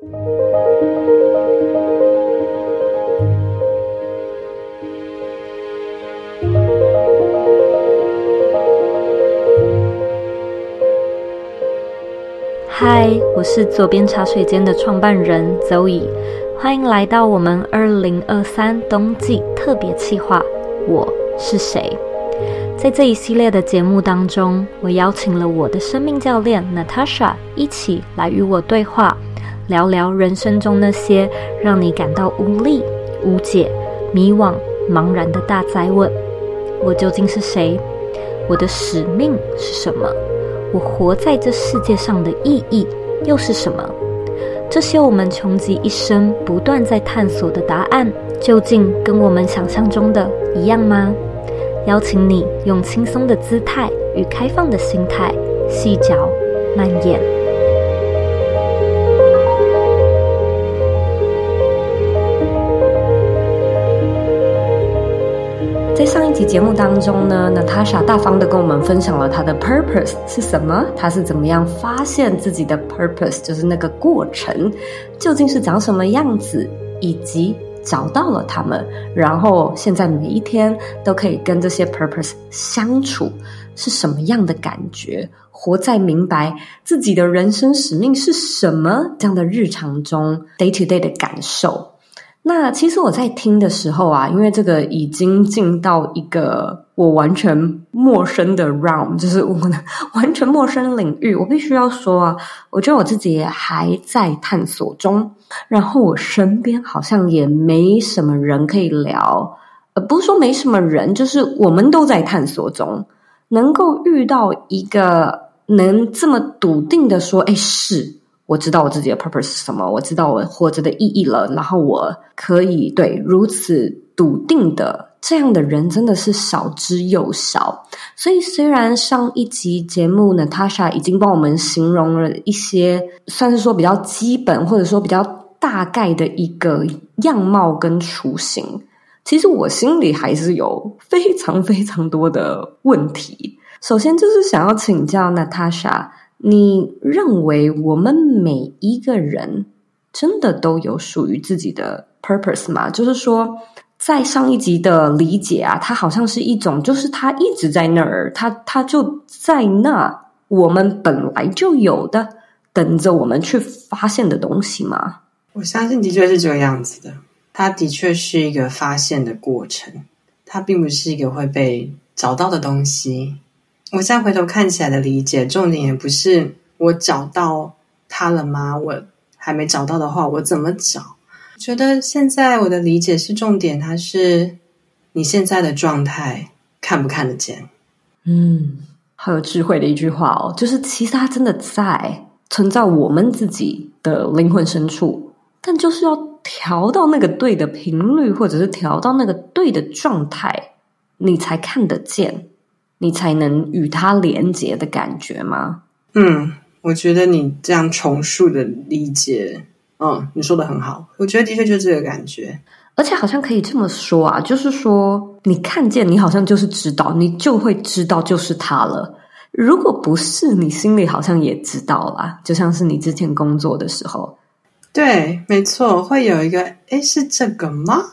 嗨，我是左边茶水间的创办人 Zoe，欢迎来到我们二零二三冬季特别企划。我是谁？在这一系列的节目当中，我邀请了我的生命教练 Natasha 一起来与我对话，聊聊人生中那些让你感到无力、无解、迷惘、茫然的大灾问：我究竟是谁？我的使命是什么？我活在这世界上的意义又是什么？这些我们穷极一生不断在探索的答案，究竟跟我们想象中的一样吗？邀请你用轻松的姿态与开放的心态，细嚼慢咽。在上一集节目当中呢，Natasha 大方的跟我们分享了她的 purpose 是什么，她是怎么样发现自己的 purpose，就是那个过程究竟是长什么样子，以及找到了他们，然后现在每一天都可以跟这些 purpose 相处，是什么样的感觉？活在明白自己的人生使命是什么这样的日常中，day to day 的感受。那其实我在听的时候啊，因为这个已经进到一个我完全陌生的 round，就是我的完全陌生领域。我必须要说啊，我觉得我自己还在探索中。然后我身边好像也没什么人可以聊，呃，不是说没什么人，就是我们都在探索中。能够遇到一个能这么笃定的说，哎，是。我知道我自己的 purpose 是什么，我知道我活着的意义了，然后我可以对如此笃定的这样的人真的是少之又少。所以虽然上一集节目 Natasha 已经帮我们形容了一些，算是说比较基本或者说比较大概的一个样貌跟雏形，其实我心里还是有非常非常多的问题。首先就是想要请教 Natasha。你认为我们每一个人真的都有属于自己的 purpose 吗？就是说，在上一集的理解啊，它好像是一种，就是它一直在那儿，它它就在那，我们本来就有的，等着我们去发现的东西吗？我相信的确是这个样子的，它的确是一个发现的过程，它并不是一个会被找到的东西。我现在回头看起来的理解，重点也不是我找到他了吗？我还没找到的话，我怎么找？觉得现在我的理解是重点，它是你现在的状态看不看得见？嗯，好有智慧的一句话哦，就是其实它真的在存在我们自己的灵魂深处，但就是要调到那个对的频率，或者是调到那个对的状态，你才看得见。你才能与它连接的感觉吗？嗯，我觉得你这样重述的理解，嗯，你说的很好。我觉得的确就是这个感觉，而且好像可以这么说啊，就是说你看见，你好像就是知道，你就会知道就是他了。如果不是，你心里好像也知道啦，就像是你之前工作的时候，对，没错，会有一个，诶，是这个吗？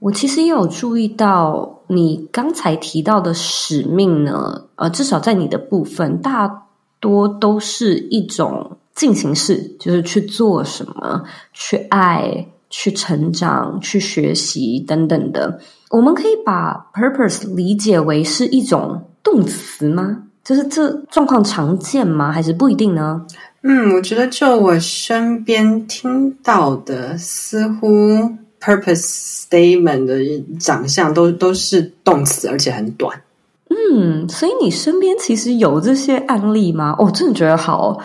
我其实也有注意到，你刚才提到的使命呢，呃，至少在你的部分，大多都是一种进行式，就是去做什么，去爱，去成长，去学习等等的。我们可以把 purpose 理解为是一种动词吗？就是这状况常见吗？还是不一定呢？嗯，我觉得就我身边听到的，似乎。Purpose statement 的长相都都是动词，而且很短。嗯，所以你身边其实有这些案例吗？哦，真的觉得好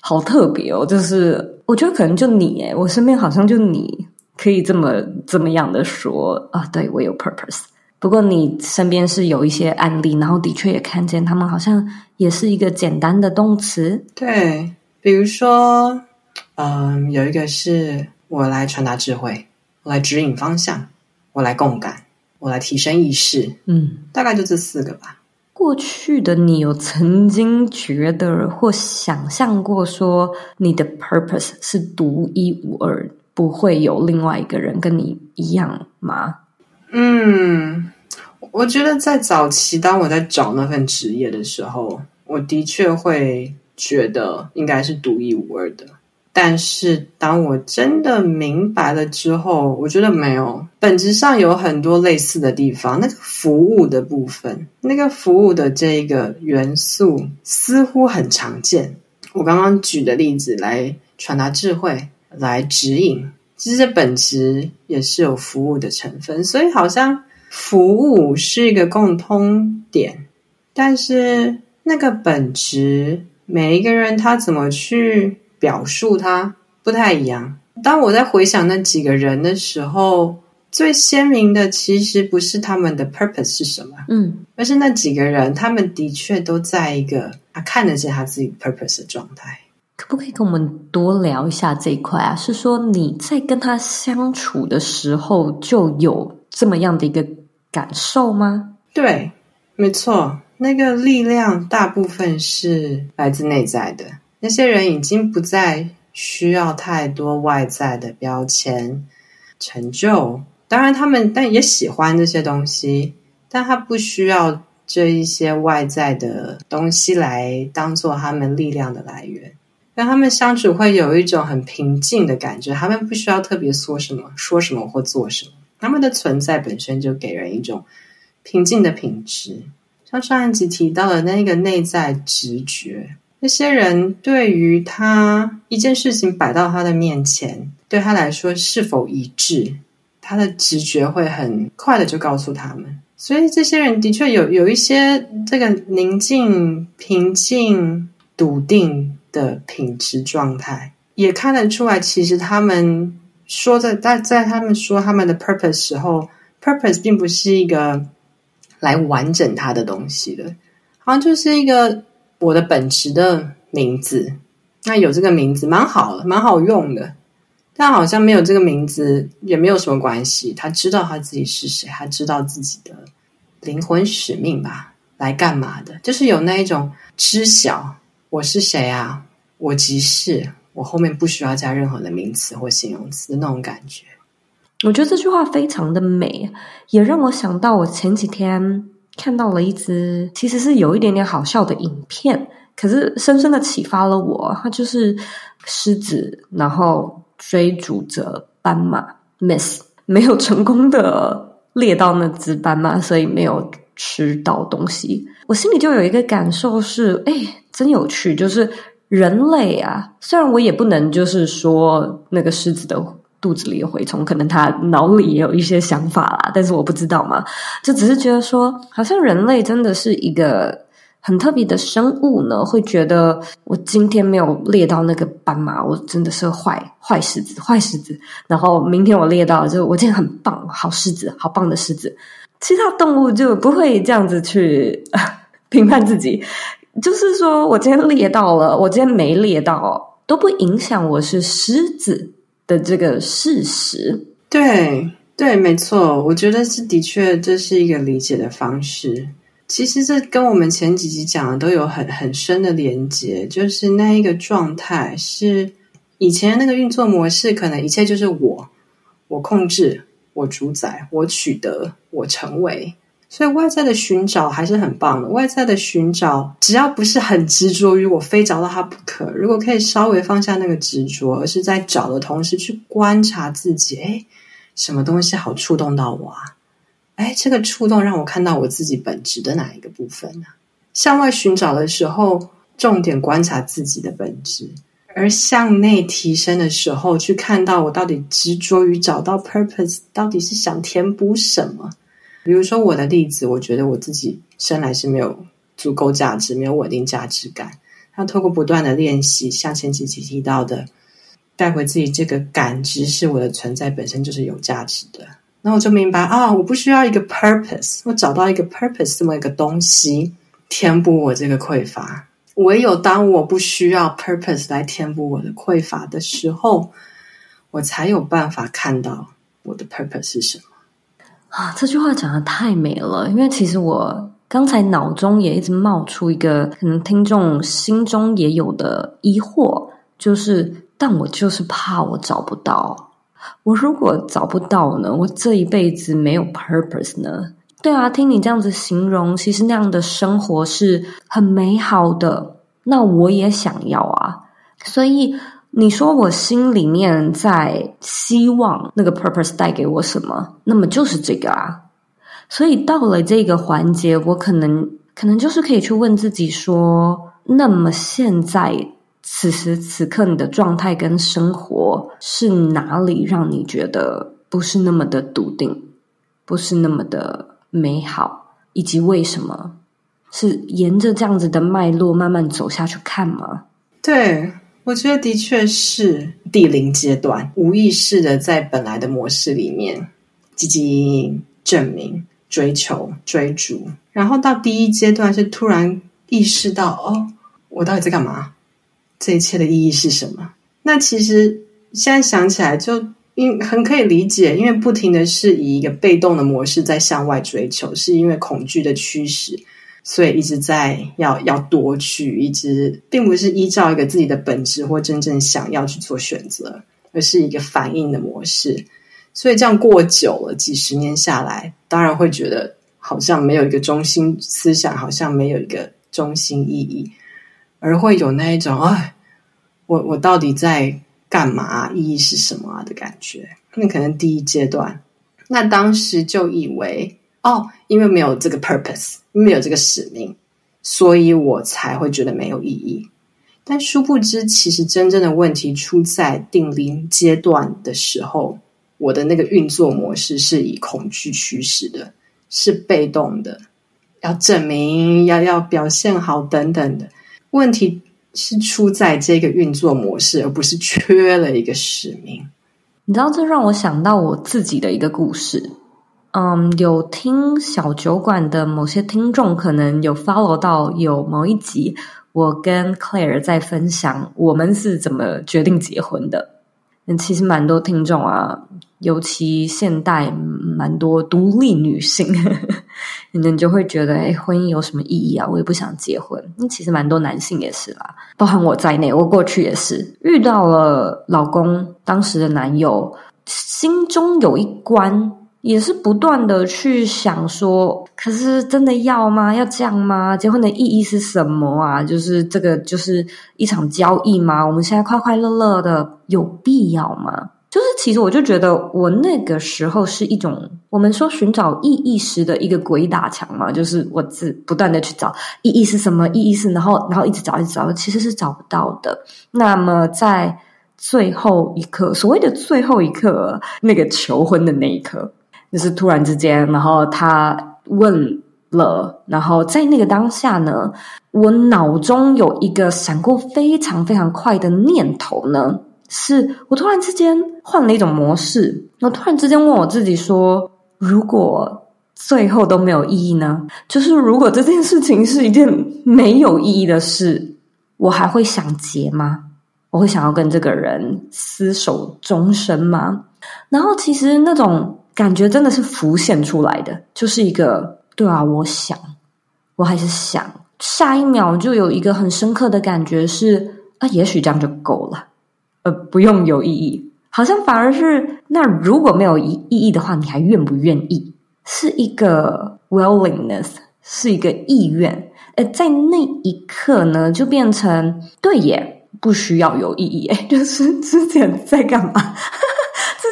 好特别哦。就是我觉得可能就你诶，我身边好像就你可以这么这么样的说啊。对，我有 purpose。不过你身边是有一些案例，然后的确也看见他们好像也是一个简单的动词。对，比如说，嗯，有一个是我来传达智慧。我来指引方向，我来共感，我来提升意识，嗯，大概就这四个吧。过去的你有曾经觉得或想象过说你的 purpose 是独一无二，不会有另外一个人跟你一样吗？嗯，我觉得在早期，当我在找那份职业的时候，我的确会觉得应该是独一无二的。但是当我真的明白了之后，我觉得没有，本质上有很多类似的地方。那个服务的部分，那个服务的这个元素似乎很常见。我刚刚举的例子来传达智慧，来指引，其实本质也是有服务的成分，所以好像服务是一个共通点，但是那个本质，每一个人他怎么去表述它不太一样。当我在回想那几个人的时候，最鲜明的其实不是他们的 purpose 是什么，嗯，而是那几个人，他们的确都在一个他看得见他自己 purpose 的状态。可不可以跟我们多聊一下这一块啊？是说你在跟他相处的时候就有这么样的一个感受吗？对，没错，那个力量大部分是来自内在的。那些人已经不再需要太多外在的标签、成就。当然，他们但也喜欢这些东西，但他不需要这一些外在的东西来当做他们力量的来源。跟他们相处会有一种很平静的感觉，他们不需要特别说什么、说什么或做什么，他们的存在本身就给人一种平静的品质。像上一集提到的那个内在直觉。那些人对于他一件事情摆到他的面前，对他来说是否一致，他的直觉会很快的就告诉他们。所以这些人的确有有一些这个宁静、平静、笃定的品质状态，也看得出来。其实他们说的在在他们说他们的 purpose 时候，purpose 并不是一个来完整他的东西的，好像就是一个。我的本职的名字，那有这个名字蛮好的，蛮好用的。但好像没有这个名字也没有什么关系。他知道他自己是谁，他知道自己的灵魂使命吧，来干嘛的？就是有那一种知晓我是谁啊，我即是，我后面不需要加任何的名词或形容词的那种感觉。我觉得这句话非常的美，也让我想到我前几天。看到了一只其实是有一点点好笑的影片，可是深深的启发了我。它就是狮子，然后追逐着斑马，miss 没有成功的猎到那只斑马，所以没有吃到东西。我心里就有一个感受是，哎，真有趣，就是人类啊，虽然我也不能就是说那个狮子的。肚子里有蛔虫，可能他脑里也有一些想法啦，但是我不知道嘛，就只是觉得说，好像人类真的是一个很特别的生物呢，会觉得我今天没有猎到那个斑马，我真的是坏坏狮子，坏狮子。然后明天我猎到，就我今天很棒，好狮子，好棒的狮子。其他动物就不会这样子去 评判自己，就是说我今天猎到了，我今天没猎到，都不影响我是狮子的这个事实，对对，没错，我觉得是的确，这是一个理解的方式。其实这跟我们前几集讲的都有很很深的连接，就是那一个状态是以前那个运作模式，可能一切就是我，我控制，我主宰，我取得，我成为。所以外在的寻找还是很棒的。外在的寻找，只要不是很执着于我非找到它不可，如果可以稍微放下那个执着，而是在找的同时去观察自己，诶，什么东西好触动到我啊？诶，这个触动让我看到我自己本质的哪一个部分呢？向外寻找的时候，重点观察自己的本质；而向内提升的时候，去看到我到底执着于找到 purpose，到底是想填补什么。比如说我的例子，我觉得我自己生来是没有足够价值，没有稳定价值感。那透过不断的练习，像前几集提到的，带回自己这个感知，是我的存在本身就是有价值的。那我就明白啊，我不需要一个 purpose，我找到一个 purpose 这么一个东西，填补我这个匮乏。唯有当我不需要 purpose 来填补我的匮乏的时候，我才有办法看到我的 purpose 是什么。啊，这句话讲得太美了，因为其实我刚才脑中也一直冒出一个可能听众心中也有的疑惑，就是，但我就是怕我找不到。我如果找不到呢？我这一辈子没有 purpose 呢？对啊，听你这样子形容，其实那样的生活是很美好的。那我也想要啊。所以你说我心里面在希望那个 purpose 带给我什么？那么就是这个啊。所以到了这个环节，我可能可能就是可以去问自己说：那么现在此时此刻你的状态跟生活是哪里让你觉得不是那么的笃定，不是那么的美好，以及为什么？是沿着这样子的脉络慢慢走下去看吗？对，我觉得的确是第零阶段，无意识的在本来的模式里面积极证明。追求、追逐，然后到第一阶段是突然意识到，哦，我到底在干嘛？这一切的意义是什么？那其实现在想起来，就因很可以理解，因为不停的是以一个被动的模式在向外追求，是因为恐惧的驱使，所以一直在要要夺取，一直并不是依照一个自己的本质或真正想要去做选择，而是一个反应的模式。所以这样过久了，几十年下来，当然会觉得好像没有一个中心思想，好像没有一个中心意义，而会有那一种哎，我我到底在干嘛？意义是什么啊的感觉？那可能第一阶段，那当时就以为哦，因为没有这个 purpose，没有这个使命，所以我才会觉得没有意义。但殊不知，其实真正的问题出在定零阶段的时候。我的那个运作模式是以恐惧驱使的，是被动的，要证明，要要表现好等等的。问题是出在这个运作模式，而不是缺了一个使命。你知道，这让我想到我自己的一个故事。嗯，有听小酒馆的某些听众可能有 follow 到有某一集，我跟 Claire 在分享我们是怎么决定结婚的。嗯，其实蛮多听众啊。尤其现代蛮多独立女性，你们就会觉得，哎，婚姻有什么意义啊？我也不想结婚。那其实蛮多男性也是啦，包含我在内，我过去也是遇到了老公当时的男友，心中有一关，也是不断的去想说，可是真的要吗？要这样吗？结婚的意义是什么啊？就是这个就是一场交易吗？我们现在快快乐乐的，有必要吗？就是，其实我就觉得，我那个时候是一种我们说寻找意义时的一个鬼打墙嘛，就是我自不断的去找意义是什么，意义是，然后然后一直找一直找，其实是找不到的。那么在最后一刻，所谓的最后一刻，那个求婚的那一刻，就是突然之间，然后他问了，然后在那个当下呢，我脑中有一个闪过非常非常快的念头呢。是我突然之间换了一种模式，我突然之间问我自己说：如果最后都没有意义呢？就是如果这件事情是一件没有意义的事，我还会想结吗？我会想要跟这个人厮守终身吗？然后其实那种感觉真的是浮现出来的，就是一个对啊，我想，我还是想，下一秒就有一个很深刻的感觉是啊，也许这样就够了。呃，不用有意义，好像反而是那如果没有意意义的话，你还愿不愿意？是一个 willingness，是一个意愿。呃，在那一刻呢，就变成对耶，不需要有意义。哎，就是之前在干嘛？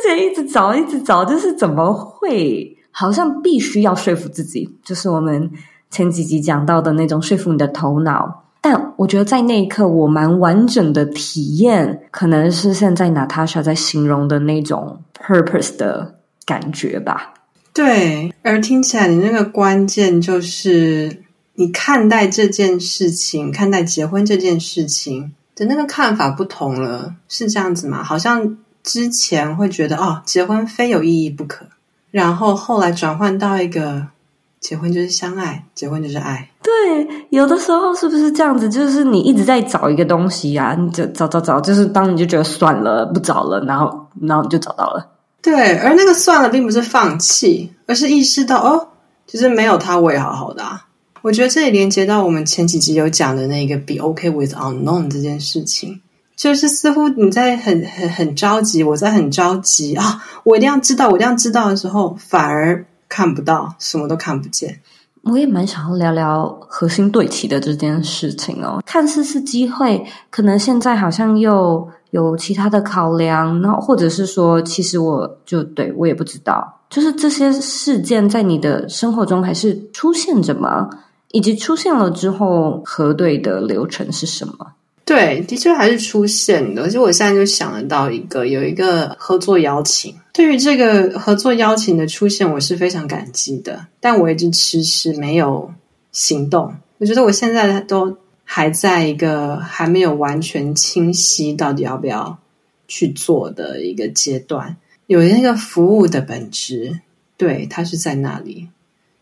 之前一直找，一直找，就是怎么会？好像必须要说服自己，就是我们前几集讲到的那种说服你的头脑。但我觉得在那一刻，我蛮完整的体验，可能是现在 Natasha 在形容的那种 purpose 的感觉吧。对，而听起来你那个关键就是你看待这件事情，看待结婚这件事情的那个看法不同了，是这样子吗？好像之前会觉得哦，结婚非有意义不可，然后后来转换到一个。结婚就是相爱，结婚就是爱。对，有的时候是不是这样子？就是你一直在找一个东西啊，你就找找找，就是当你就觉得算了，不找了，然后然后你就找到了。对，而那个算了，并不是放弃，而是意识到哦，其实没有他我也好好的啊。我觉得这里连接到我们前几集有讲的那个 “be okay with unknown” 这件事情，就是似乎你在很很很着急，我在很着急啊，我一定要知道，我一定要知道的时候，反而看不到，什么都看不见。我也蛮想要聊聊核心对齐的这件事情哦，看似是机会，可能现在好像又有其他的考量，然后或者是说，其实我就对我也不知道，就是这些事件在你的生活中还是出现着吗？以及出现了之后，核对的流程是什么？对，的确还是出现的。而且我现在就想得到一个，有一个合作邀请。对于这个合作邀请的出现，我是非常感激的。但我一直迟迟没有行动。我觉得我现在都还在一个还没有完全清晰到底要不要去做的一个阶段。有那个服务的本质，对，它是在那里。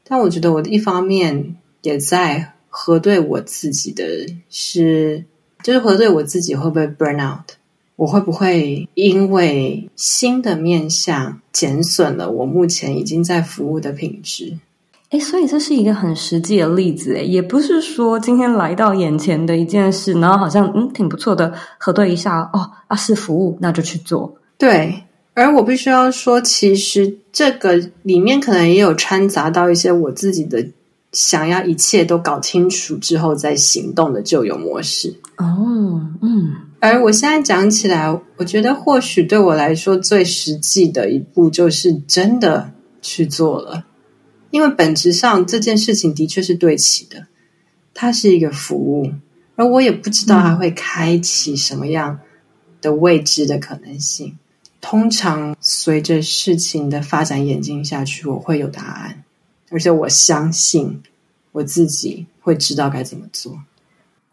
但我觉得我的一方面也在核对我自己的是。就是核对我自己会不会 burn out，我会不会因为新的面向减损了我目前已经在服务的品质？哎，所以这是一个很实际的例子，诶，也不是说今天来到眼前的一件事，然后好像嗯挺不错的，核对一下哦啊是服务，那就去做。对，而我必须要说，其实这个里面可能也有掺杂到一些我自己的。想要一切都搞清楚之后再行动的旧有模式哦，嗯，而我现在讲起来，我觉得或许对我来说最实际的一步就是真的去做了，因为本质上这件事情的确是对齐的，它是一个服务，而我也不知道它会开启什么样的未知的可能性。通常随着事情的发展演进下去，我会有答案。而且我相信我自己会知道该怎么做。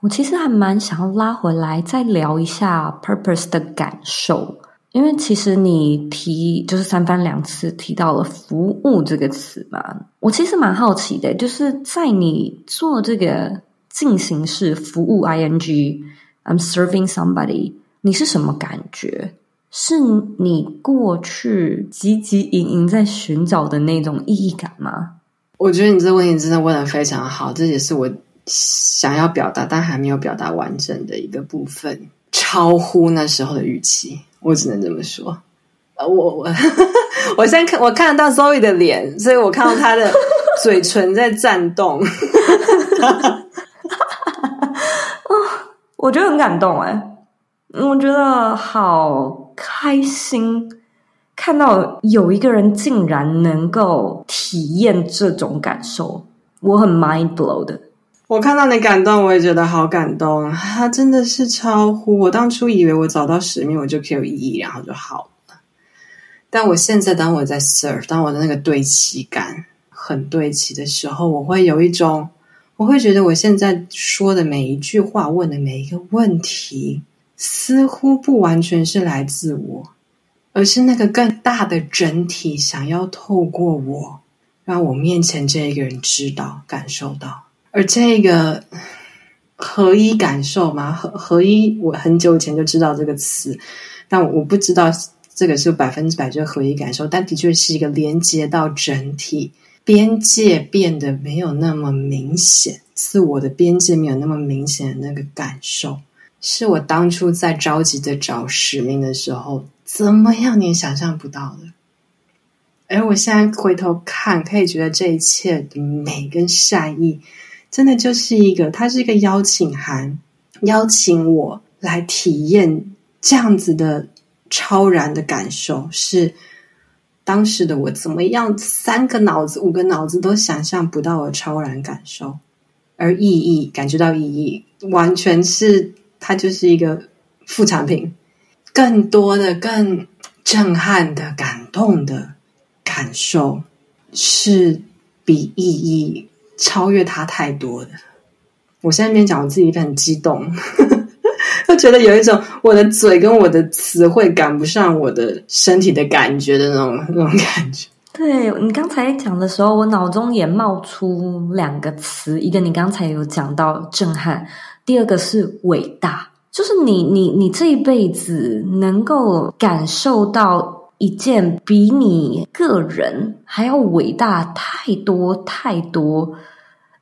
我其实还蛮想要拉回来再聊一下 purpose 的感受，因为其实你提就是三番两次提到了服务这个词嘛，我其实蛮好奇的，就是在你做这个进行式服务 ing，I'm serving somebody，你是什么感觉？是你过去汲汲营营在寻找的那种意义感吗？我觉得你这个问题真的问得非常好，这也是我想要表达但还没有表达完整的一个部分，超乎那时候的预期，我只能这么说。呃，我我 我现在看我看得到 Zoe 的脸，所以我看到她的嘴唇在颤动。哦，我觉得很感动哎，我觉得好开心。看到有一个人竟然能够体验这种感受，我很 mind blow 的。我看到你感动，我也觉得好感动。他真的是超乎我当初以为，我找到使命，我就可以有意义，然后就好了。但我现在，当我在 serve，当我的那个对齐感很对齐的时候，我会有一种，我会觉得我现在说的每一句话，问的每一个问题，似乎不完全是来自我。而是那个更大的整体，想要透过我，让我面前这一个人知道、感受到。而这个合一感受嘛，合合一，我很久以前就知道这个词，但我不知道这个是百分之百就是合一感受，但的确是一个连接到整体，边界变得没有那么明显，自我的边界没有那么明显的那个感受，是我当初在着急的找使命的时候。怎么样？你想象不到的。而我现在回头看，可以觉得这一切的美跟善意，真的就是一个，它是一个邀请函，邀请我来体验这样子的超然的感受，是当时的我怎么样三个脑子、五个脑子都想象不到的超然感受，而意义感觉到意义，完全是它就是一个副产品。更多的、更震撼的、感动的感受，是比意义超越它太多的。我现在边讲，我自己很激动，就觉得有一种我的嘴跟我的词汇赶不上我的身体的感觉的那种那种感觉。对，你刚才讲的时候，我脑中也冒出两个词，一个你刚才有讲到震撼，第二个是伟大。就是你，你，你这一辈子能够感受到一件比你个人还要伟大太多太多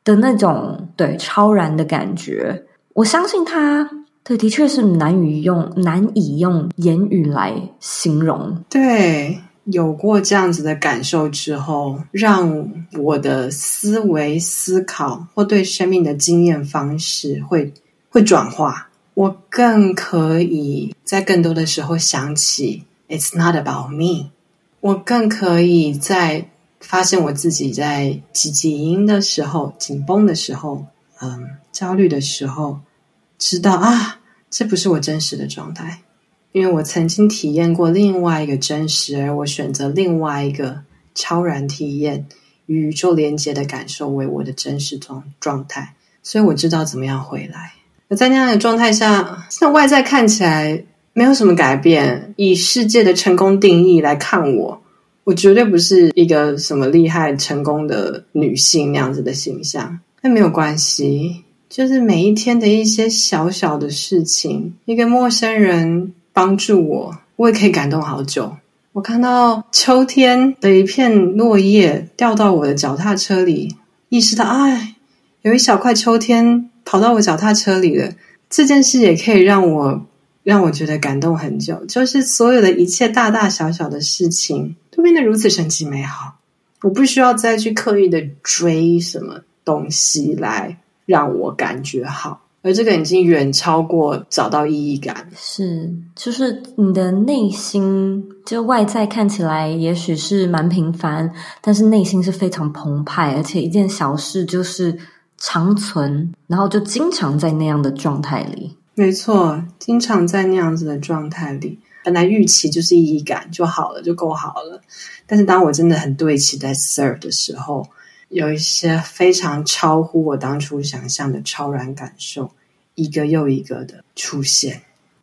的那种对超然的感觉。我相信他，对，的确是难以用难以用言语来形容。对，有过这样子的感受之后，让我的思维、思考或对生命的经验方式会会转化。我更可以在更多的时候想起，It's not about me。我更可以在发现我自己在挤挤营的时候、紧绷的时候、嗯，焦虑的时候，知道啊，这不是我真实的状态，因为我曾经体验过另外一个真实，而我选择另外一个超然体验与宇宙连接的感受为我的真实状状态，所以我知道怎么样回来。那在那样的状态下，现在外在看起来。没有什么改变。以世界的成功定义来看我，我绝对不是一个什么厉害、成功的女性那样子的形象。但没有关系，就是每一天的一些小小的事情，一个陌生人帮助我，我也可以感动好久。我看到秋天的一片落叶掉到我的脚踏车里，意识到，哎，有一小块秋天跑到我脚踏车里了。这件事也可以让我。让我觉得感动很久，就是所有的一切大大小小的事情都变得如此神奇美好。我不需要再去刻意的追什么东西来让我感觉好，而这个已经远超过找到意义感。是，就是你的内心，就外在看起来也许是蛮平凡，但是内心是非常澎湃，而且一件小事就是长存，然后就经常在那样的状态里。没错，经常在那样子的状态里，本来预期就是意义感就好了，就够好了。但是当我真的很对齐在 serve 的时候，有一些非常超乎我当初想象的超然感受，一个又一个的出现。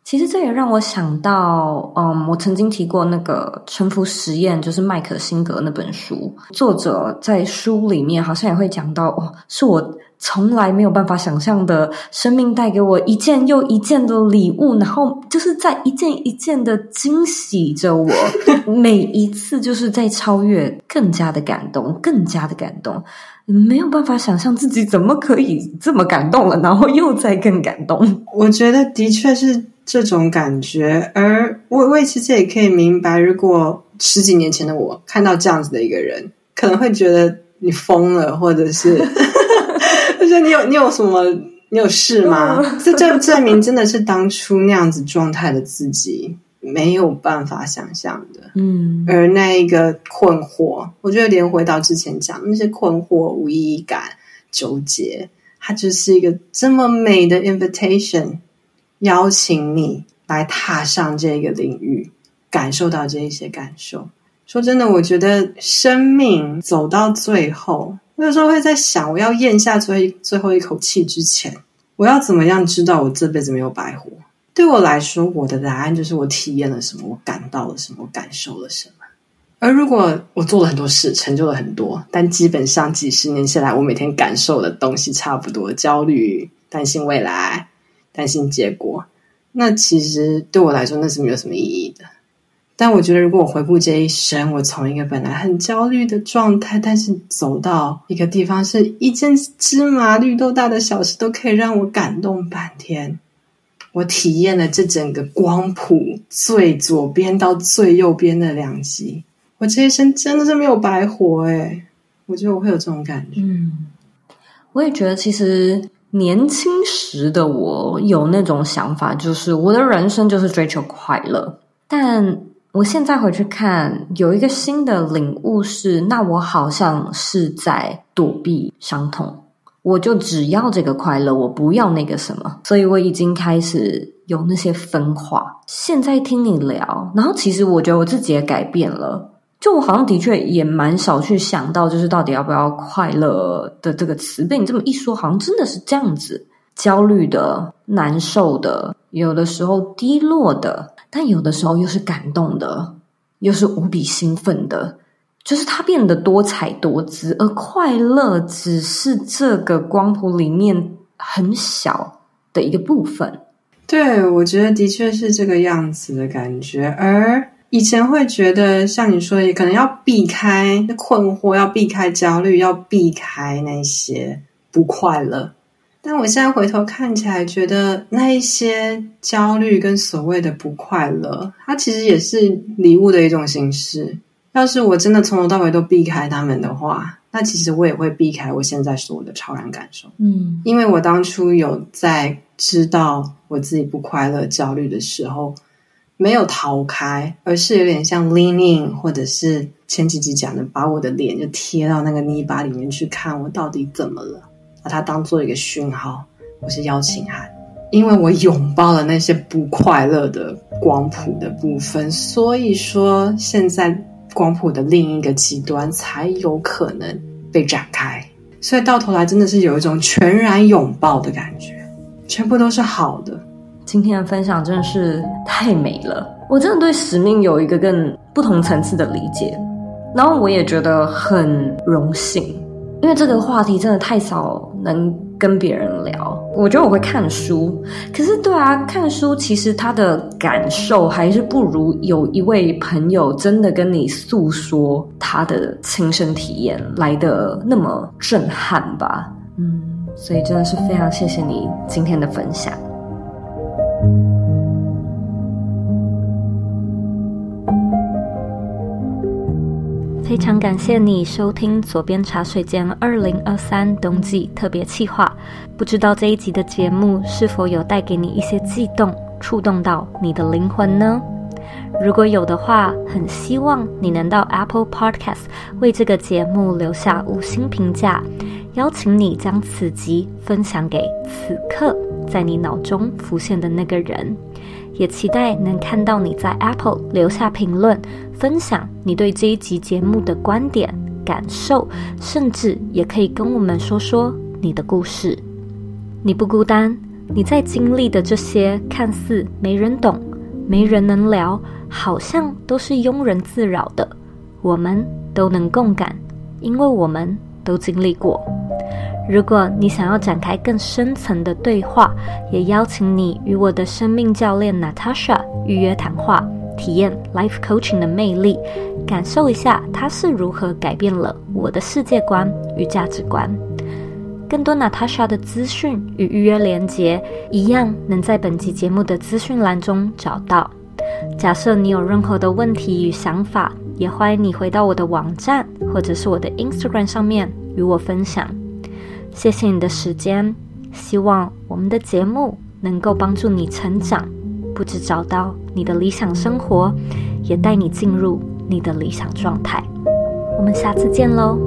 其实这也让我想到，嗯，我曾经提过那个《臣服实验》，就是麦可辛格那本书，作者在书里面好像也会讲到，哦，是我。从来没有办法想象的生命带给我一件又一件的礼物，然后就是在一件一件的惊喜着我，每一次就是在超越，更加的感动，更加的感动，没有办法想象自己怎么可以这么感动了，然后又再更感动。我觉得的确是这种感觉，而我我其实也可以明白，如果十几年前的我看到这样子的一个人，可能会觉得你疯了，或者是。就是你有你有什么？你有事吗？这 这证明真的是当初那样子状态的自己没有办法想象的。嗯，而那一个困惑，我觉得连回到之前讲那些困惑、无意义感、纠结，它就是一个这么美的 invitation，邀请你来踏上这个领域，感受到这一些感受。说真的，我觉得生命走到最后。我有时候会在想，我要咽下最最后一口气之前，我要怎么样知道我这辈子没有白活？对我来说，我的答案就是我体验了什么，我感到了什么，我感受了什么。而如果我做了很多事，成就了很多，但基本上几十年下来，我每天感受的东西差不多：焦虑、担心未来、担心结果。那其实对我来说，那是没有什么意义的。但我觉得，如果我回顾这一生，我从一个本来很焦虑的状态，但是走到一个地方，是一件芝麻绿豆大的小事都可以让我感动半天。我体验了这整个光谱最左边到最右边的两极，我这一生真的是没有白活诶，我觉得我会有这种感觉。嗯，我也觉得，其实年轻时的我有那种想法，就是我的人生就是追求快乐，但。我现在回去看，有一个新的领悟是，那我好像是在躲避伤痛，我就只要这个快乐，我不要那个什么，所以我已经开始有那些分化。现在听你聊，然后其实我觉得我自己也改变了，就我好像的确也蛮少去想到，就是到底要不要快乐的这个词，被你这么一说，好像真的是这样子，焦虑的、难受的，有的时候低落的。但有的时候又是感动的，又是无比兴奋的，就是它变得多彩多姿，而快乐只是这个光谱里面很小的一个部分。对，我觉得的确是这个样子的感觉。而以前会觉得，像你说的，可能要避开困惑，要避开焦虑，要避开那些不快乐。但我现在回头看起来，觉得那一些焦虑跟所谓的不快乐，它其实也是礼物的一种形式。要是我真的从头到尾都避开他们的话，那其实我也会避开我现在所有的超然感受。嗯，因为我当初有在知道我自己不快乐、焦虑的时候，没有逃开，而是有点像 leaning，或者是前几集讲的，把我的脸就贴到那个泥巴里面去看我到底怎么了。把它当做一个讯号，我是邀请函，因为我拥抱了那些不快乐的光谱的部分，所以说现在光谱的另一个极端才有可能被展开，所以到头来真的是有一种全然拥抱的感觉，全部都是好的。今天的分享真的是太美了，我真的对使命有一个更不同层次的理解，然后我也觉得很荣幸。因为这个话题真的太少能跟别人聊，我觉得我会看书，可是对啊，看书其实他的感受还是不如有一位朋友真的跟你诉说他的亲身体验来的那么震撼吧。嗯，所以真的是非常谢谢你今天的分享。非常感谢你收听左边茶水间二零二三冬季特别企划。不知道这一集的节目是否有带给你一些悸动，触动到你的灵魂呢？如果有的话，很希望你能到 Apple Podcast 为这个节目留下五星评价，邀请你将此集分享给此刻在你脑中浮现的那个人。也期待能看到你在 Apple 留下评论，分享你对这一集节目的观点、感受，甚至也可以跟我们说说你的故事。你不孤单，你在经历的这些看似没人懂、没人能聊，好像都是庸人自扰的，我们都能共感，因为我们都经历过。如果你想要展开更深层的对话，也邀请你与我的生命教练 Natasha 预约谈话，体验 Life Coaching 的魅力，感受一下它是如何改变了我的世界观与价值观。更多 Natasha 的资讯与预约连接，一样能在本集节目的资讯栏中找到。假设你有任何的问题与想法，也欢迎你回到我的网站或者是我的 Instagram 上面与我分享。谢谢你的时间，希望我们的节目能够帮助你成长，不止找到你的理想生活，也带你进入你的理想状态。我们下次见喽。